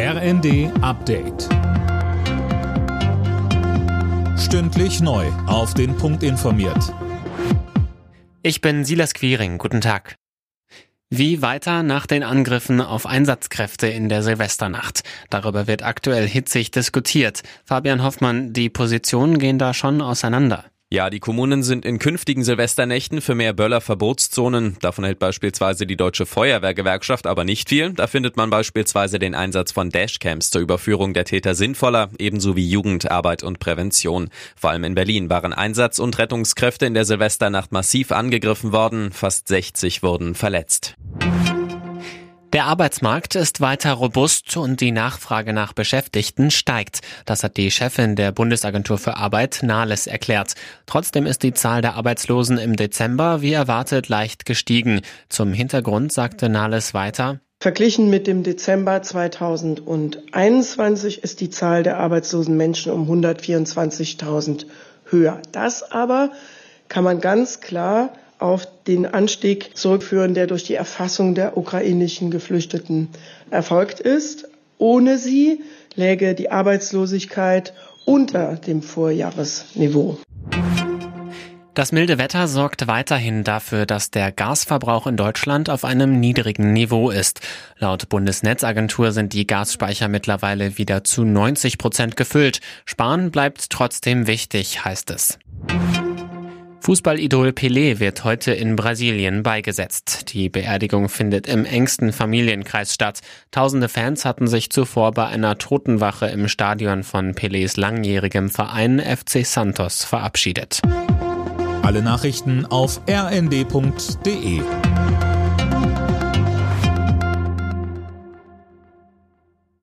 RND Update. Stündlich neu. Auf den Punkt informiert. Ich bin Silas Quiring. Guten Tag. Wie weiter nach den Angriffen auf Einsatzkräfte in der Silvesternacht? Darüber wird aktuell hitzig diskutiert. Fabian Hoffmann, die Positionen gehen da schon auseinander. Ja, die Kommunen sind in künftigen Silvesternächten für mehr Böller-Verbotszonen. Davon hält beispielsweise die Deutsche Feuerwehrgewerkschaft aber nicht viel. Da findet man beispielsweise den Einsatz von Dashcams zur Überführung der Täter sinnvoller, ebenso wie Jugendarbeit und Prävention. Vor allem in Berlin waren Einsatz- und Rettungskräfte in der Silvesternacht massiv angegriffen worden. Fast 60 wurden verletzt. Der Arbeitsmarkt ist weiter robust und die Nachfrage nach Beschäftigten steigt. Das hat die Chefin der Bundesagentur für Arbeit Nahles erklärt. Trotzdem ist die Zahl der Arbeitslosen im Dezember wie erwartet leicht gestiegen. Zum Hintergrund sagte Nahles weiter, Verglichen mit dem Dezember 2021 ist die Zahl der arbeitslosen Menschen um 124.000 höher. Das aber kann man ganz klar auf den Anstieg zurückführen, der durch die Erfassung der ukrainischen Geflüchteten erfolgt ist. Ohne sie läge die Arbeitslosigkeit unter dem Vorjahresniveau. Das milde Wetter sorgt weiterhin dafür, dass der Gasverbrauch in Deutschland auf einem niedrigen Niveau ist. Laut Bundesnetzagentur sind die Gasspeicher mittlerweile wieder zu 90 Prozent gefüllt. Sparen bleibt trotzdem wichtig, heißt es. Fußballidol Pelé wird heute in Brasilien beigesetzt. Die Beerdigung findet im engsten Familienkreis statt. Tausende Fans hatten sich zuvor bei einer Totenwache im Stadion von Pelés langjährigem Verein FC Santos verabschiedet. Alle Nachrichten auf rnd.de